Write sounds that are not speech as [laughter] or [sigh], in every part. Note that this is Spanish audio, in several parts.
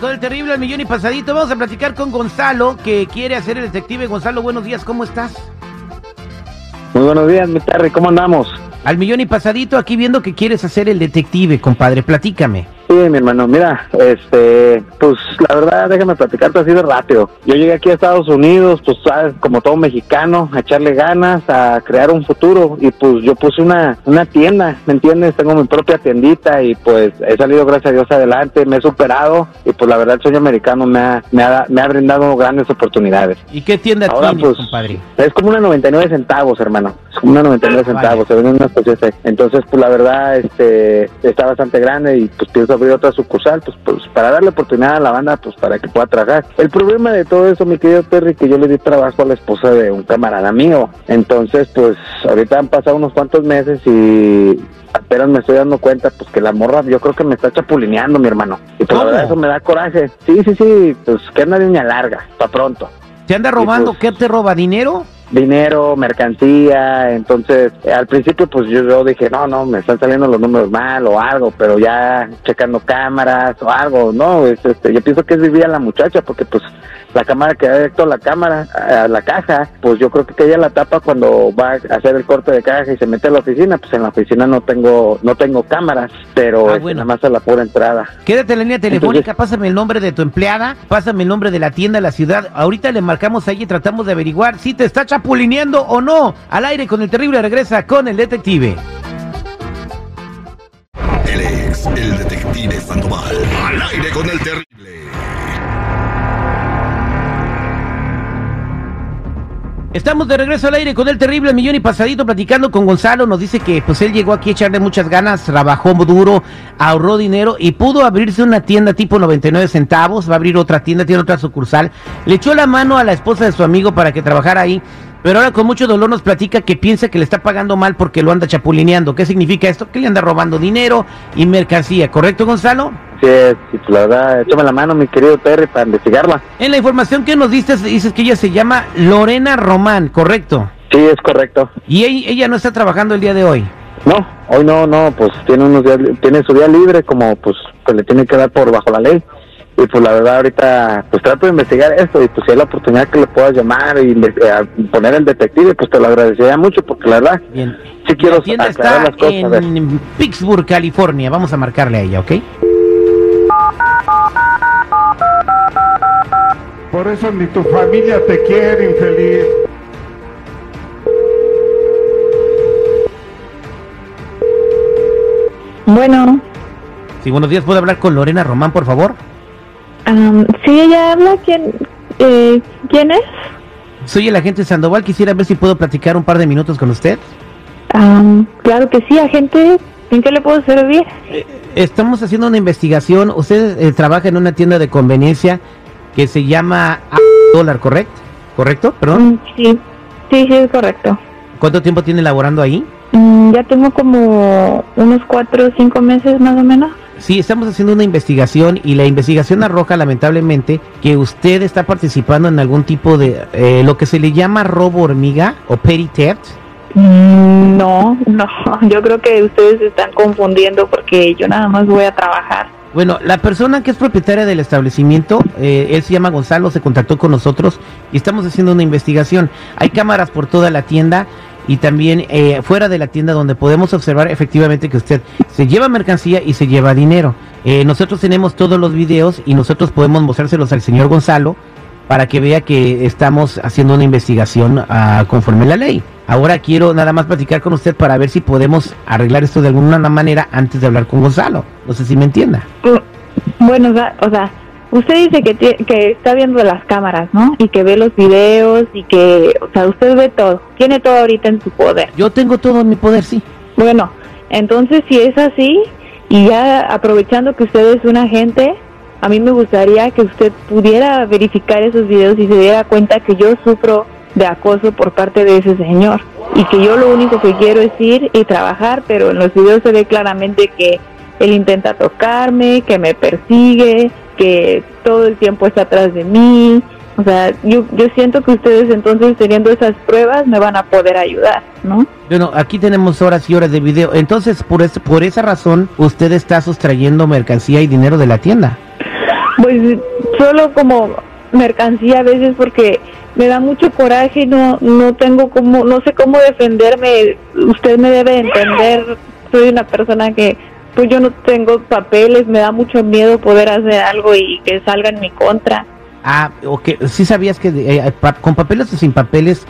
Con el terrible al millón y pasadito. Vamos a platicar con Gonzalo, que quiere hacer el detective. Gonzalo, buenos días, ¿cómo estás? Muy buenos días, mi Terry, ¿cómo andamos? Al millón y pasadito, aquí viendo que quieres hacer el detective, compadre, platícame. Sí, mi hermano, mira, este, pues la verdad, déjame platicarte así de rápido. Yo llegué aquí a Estados Unidos, pues sabes, como todo mexicano, a echarle ganas, a crear un futuro y pues yo puse una, una tienda, ¿me entiendes? Tengo mi propia tiendita y pues he salido gracias a Dios adelante, me he superado y pues la verdad el sueño americano me ha, me ha, me ha brindado grandes oportunidades. ¿Y qué tienda Ahora, tienes, pues, compadre? Es como una 99 centavos, hermano. Es como una 99 Ah, centavos. Se venden unas cosas así. Entonces, pues la verdad, este, está bastante grande y pues pienso abrir otra sucursal, pues, pues para darle oportunidad a la banda, pues para que pueda trabajar. El problema de todo eso, mi querido Terry, que yo le di trabajo a la esposa de un camarada mío. Entonces, pues ahorita han pasado unos cuantos meses y apenas me estoy dando cuenta, pues que la morra, yo creo que me está chapulineando, mi hermano. Y pues la verdad, eso me da coraje. Sí, sí, sí, pues que anda de uña larga, para pronto ¿Te anda robando? pues- ¿Qué te roba? ¿Dinero? Dinero, mercancía, entonces eh, al principio pues yo, yo dije, no, no, me están saliendo los números mal o algo, pero ya checando cámaras o algo, no, es, este, yo pienso que es vivir a la muchacha porque pues la cámara que directo a la cámara, a la caja, pues yo creo que ella la tapa cuando va a hacer el corte de caja y se mete a la oficina, pues en la oficina no tengo, no tengo cámaras, pero Ah, bueno. nada más a la pura entrada. Quédate en la línea telefónica, Entonces- pásame el nombre de tu empleada, pásame el nombre de la tienda, la ciudad. Ahorita le marcamos ahí y tratamos de averiguar si te está chapulineando o no. Al aire con el terrible regresa con el detective. Él es el detective Sandoval. Al aire con el terrible. Estamos de regreso al aire con el terrible millón y pasadito platicando con Gonzalo. Nos dice que pues él llegó aquí a echarle muchas ganas, trabajó duro, ahorró dinero y pudo abrirse una tienda tipo 99 centavos. Va a abrir otra tienda, tiene otra sucursal. Le echó la mano a la esposa de su amigo para que trabajara ahí. Pero ahora con mucho dolor nos platica que piensa que le está pagando mal porque lo anda chapulineando. ¿Qué significa esto? Que le anda robando dinero y mercancía. ¿Correcto, Gonzalo? Sí, y pues la verdad, échame la mano, mi querido Terry, para investigarla. En la información que nos diste dices que ella se llama Lorena Román, ¿correcto? Sí, es correcto. Y ella- no está trabajando el día de hoy. No, hoy no, no, pues tiene unos días, tiene su día libre como pues que le tiene que dar por bajo la ley. Y pues la verdad ahorita pues trato de investigar esto y pues si hay la oportunidad que le puedas llamar y eh, poner el detective, pues te lo agradecería mucho porque la verdad Bien. sí quiero la tienda está las cosas. en Pittsburgh, California. Vamos a marcarle a ella, ¿ok? Por eso ni tu familia te quiere, infeliz. Bueno, Sí, buenos días. ¿Puedo hablar con Lorena Román, por favor? Am, sí, ella habla. ¿Quién, eh, ¿quién es? Soy el agente Sandoval. Quisiera ver si puedo platicar un par de minutos con usted. Am, claro que sí, agente. ¿En qué le puedo servir? Estamos haciendo una investigación. Usted eh, trabaja en una tienda de conveniencia que se llama Dólar, ¿correcto? ¿Correcto? Perdón. Mm, sí, sí, sí, es correcto. ¿Cuánto tiempo tiene laborando ahí? Mm, ya tengo como unos cuatro o cinco meses más o menos. Sí, estamos haciendo una investigación y la investigación arroja lamentablemente que usted está participando en algún tipo de eh, lo que se le llama robo hormiga o petty theft. Mm, no, no, [laughs] yo creo que ustedes se están confundiendo porque yo nada más voy a trabajar. Bueno, la persona que es propietaria del establecimiento, eh, él se llama Gonzalo, se contactó con nosotros y estamos haciendo una investigación. Hay cámaras por toda la tienda y también eh, fuera de la tienda donde podemos observar efectivamente que usted se lleva mercancía y se lleva dinero. Eh, nosotros tenemos todos los videos y nosotros podemos mostrárselos al señor Gonzalo para que vea que estamos haciendo una investigación ah, conforme a la ley. Ahora quiero nada más platicar con usted para ver si podemos arreglar esto de alguna manera antes de hablar con Gonzalo. No sé si me entienda. Mm, Bueno, o sea, o sea, usted dice que, que está viendo las cámaras, ¿no? Y que ve los videos y que, o sea, usted ve todo, tiene todo ahorita en su poder. Yo tengo todo en mi poder, sí. Bueno, entonces si es así, y ya aprovechando que usted es un agente, a mí me gustaría que usted pudiera verificar esos videos y se diera cuenta que yo sufro de acoso por parte de ese señor y que yo lo único que quiero es ir y trabajar, pero en los videos se ve claramente que él intenta tocarme, que me persigue, que todo el tiempo está atrás de mí. O sea, yo, yo siento que ustedes entonces teniendo esas pruebas me van a poder ayudar, ¿no? Bueno, aquí tenemos horas y horas de video. Entonces, por, es- por esa razón, usted está sustrayendo mercancía y dinero de la tienda. Pues solo como mercancía a veces porque me da mucho coraje y no no tengo como no sé cómo defenderme usted me debe entender soy una persona que pues yo no tengo papeles me da mucho miedo poder hacer algo y que salga en mi contra Ah, ok. Sí sabías que eh, pa- con papeles o sin papeles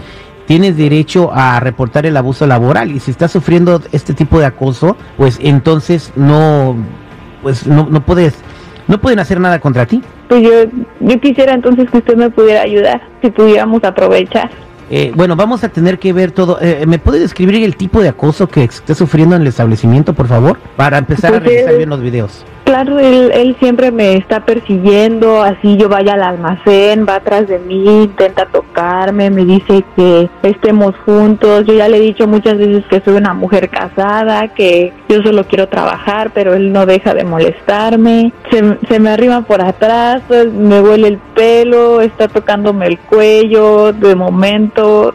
tienes derecho a reportar el abuso laboral y si estás sufriendo este tipo de acoso, pues entonces no, pues no, no puedes, no pueden hacer nada contra ti. pues yo yo quisiera entonces que usted me pudiera ayudar si pudiéramos aprovechar Eh, bueno, vamos a tener que ver todo. Eh, ¿Me puede describir el tipo de acoso que esté sufriendo en el establecimiento, por favor? Para empezar a Pues, revisar eh, bien los videos. Claro, él, él siempre me está persiguiendo, así yo vaya al almacén, va atrás de mí, intenta tocarme, me dice que estemos juntos. Yo ya le he dicho muchas veces que soy una mujer casada, que yo solo quiero trabajar, pero él no deja de molestarme. Se, se me arriba por atrás, pues, me huele el pelo, está tocándome el cuello de momento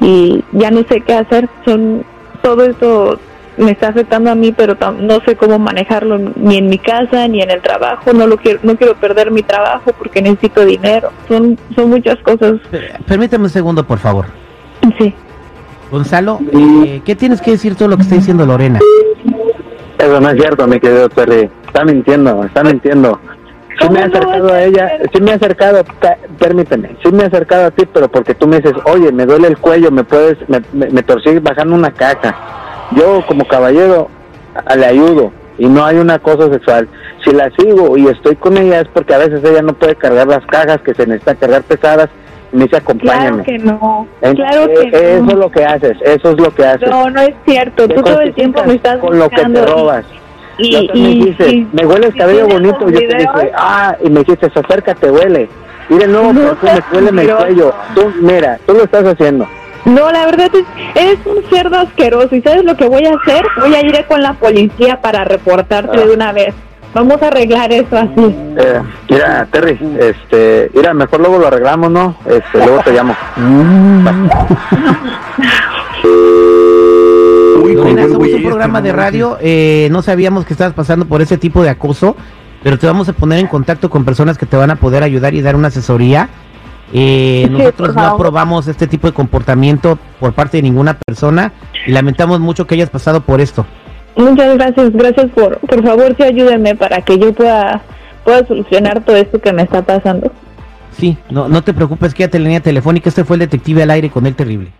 y ya no sé qué hacer. Son todo esto me está afectando a mí, pero tam- no sé cómo manejarlo ni en mi casa ni en el trabajo. No lo quiero, no quiero perder mi trabajo porque necesito dinero. Son, son muchas cosas. Permítame un segundo, por favor. Sí. Gonzalo, eh, ¿qué tienes que decir todo lo que está diciendo Lorena? Eso no es cierto, mi querido Terry. Está mintiendo, está mintiendo. Sí ¿Cómo me he no va a acercado a ella, sí me he acercado, ca- permíteme, sí me he acercado a ti, pero porque tú me dices, oye, me duele el cuello, me puedes, me, me, me torcí bajando una caja. Yo como caballero le ayudo y no hay una cosa sexual. Si la sigo y estoy con ella es porque a veces ella no puede cargar las cajas que se necesitan cargar pesadas y me dice acompáñame. Claro que no. Claro eh, que Eso no. es lo que haces, eso es lo que haces. No, no es cierto. Tú todo el tiempo me estás con lo que te y- robas. Y, Y, me y- y- me huele el y cabello bonito. los Yo te dije, ah, y me dijiste, acércate, huele. Mira el nuevo No perfume, seas huele el cuello. Tú, mira, tú lo estás haciendo. No, la verdad es, eres un cerdo asqueroso. ¿Y sabes lo que voy a hacer? Voy a ir con la policía para reportarte Ah. de una vez. Vamos a arreglar eso así. Eh, mira, Terry, este, mira, mejor luego lo arreglamos, ¿no? Este, luego te llamo. Uy, con Lorena, buen somos un este, programa de radio, eh, no sabíamos que estabas pasando por ese tipo de acoso, pero te vamos a poner en contacto con personas que te van a poder ayudar y dar una asesoría. Eh, nosotros no aprobamos este tipo de comportamiento por parte de ninguna persona y lamentamos mucho que hayas pasado por esto. Muchas gracias, gracias por, por favor, sí ayúdenme para que yo pueda, pueda solucionar todo esto que me está pasando. Sí, no, no te preocupes, quédate en la línea telefónica, este fue el detective al aire con el terrible.